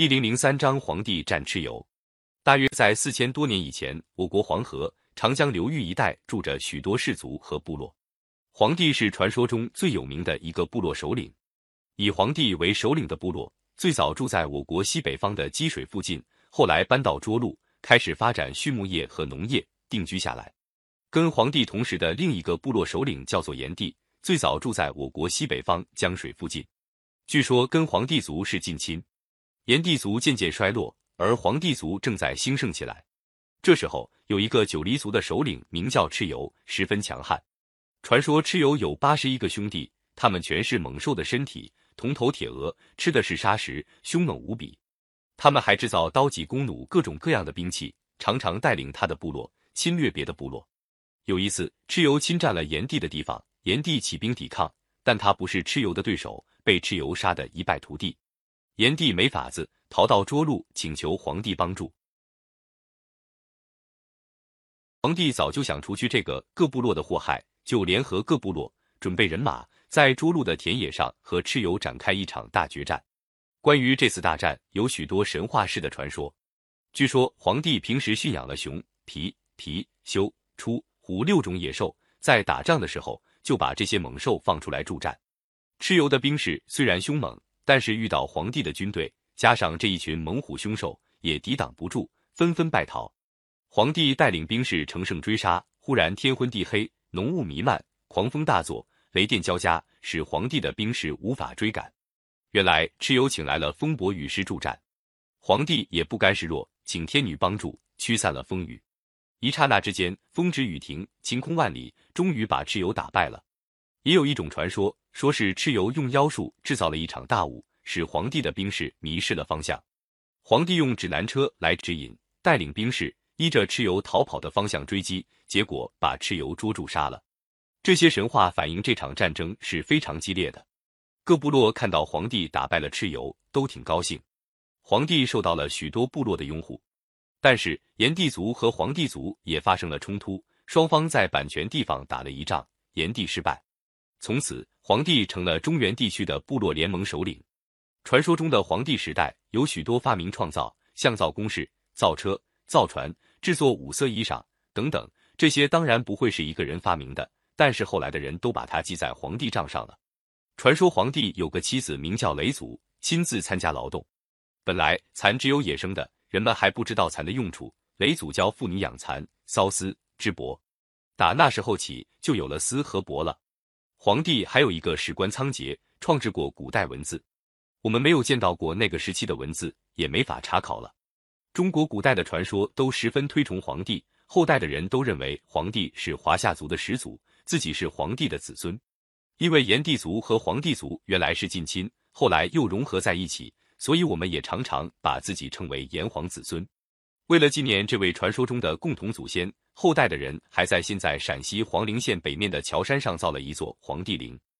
一零零三章皇帝战蚩尤。大约在四千多年以前，我国黄河、长江流域一带住着许多氏族和部落。黄帝是传说中最有名的一个部落首领。以黄帝为首领的部落，最早住在我国西北方的积水附近，后来搬到涿鹿，开始发展畜牧业和农业，定居下来。跟黄帝同时的另一个部落首领叫做炎帝，最早住在我国西北方江水附近。据说跟黄帝族是近亲。炎帝族渐渐衰落，而黄帝族正在兴盛起来。这时候，有一个九黎族的首领名叫蚩尤，十分强悍。传说蚩尤有八十一个兄弟，他们全是猛兽的身体，铜头铁额，吃的是砂石，凶猛无比。他们还制造刀戟弓弩各种各样的兵器，常常带领他的部落侵略别的部落。有一次，蚩尤侵占了炎帝的地方，炎帝起兵抵抗，但他不是蚩尤的对手，被蚩尤杀得一败涂地。炎帝没法子，逃到涿鹿，请求皇帝帮助。皇帝早就想除去这个各部落的祸害，就联合各部落，准备人马，在涿鹿的田野上和蚩尤展开一场大决战。关于这次大战，有许多神话式的传说。据说皇帝平时驯养了熊、皮、貔、貅、出、虎六种野兽，在打仗的时候就把这些猛兽放出来助战。蚩尤的兵士虽然凶猛。但是遇到皇帝的军队，加上这一群猛虎凶兽，也抵挡不住，纷纷败逃。皇帝带领兵士乘胜追杀，忽然天昏地黑，浓雾弥漫，狂风大作，雷电交加，使皇帝的兵士无法追赶。原来蚩尤请来了风伯雨师助战，皇帝也不甘示弱，请天女帮助，驱散了风雨。一刹那之间，风止雨停，晴空万里，终于把蚩尤打败了。也有一种传说，说是蚩尤用妖术制造了一场大雾，使皇帝的兵士迷失了方向。皇帝用指南车来指引，带领兵士依着蚩尤逃跑的方向追击，结果把蚩尤捉住杀了。这些神话反映这场战争是非常激烈的。各部落看到皇帝打败了蚩尤，都挺高兴。皇帝受到了许多部落的拥护，但是炎帝族和黄帝族也发生了冲突，双方在版权地方打了一仗，炎帝失败。从此，黄帝成了中原地区的部落联盟首领。传说中的黄帝时代有许多发明创造，像造工事、造车、造船、制作五色衣裳等等。这些当然不会是一个人发明的，但是后来的人都把它记在皇帝账上了。传说皇帝有个妻子名叫雷祖，亲自参加劳动。本来蚕只有野生的，人们还不知道蚕的用处。雷祖教妇女养蚕、缫丝、织帛，打那时候起就有了丝和帛了。皇帝还有一个史官仓颉，创制过古代文字。我们没有见到过那个时期的文字，也没法查考了。中国古代的传说都十分推崇皇帝，后代的人都认为皇帝是华夏族的始祖，自己是皇帝的子孙。因为炎帝族和黄帝族原来是近亲，后来又融合在一起，所以我们也常常把自己称为炎黄子孙。为了纪念这位传说中的共同祖先。后代的人还在现在陕西黄陵县北面的桥山上造了一座黄帝陵。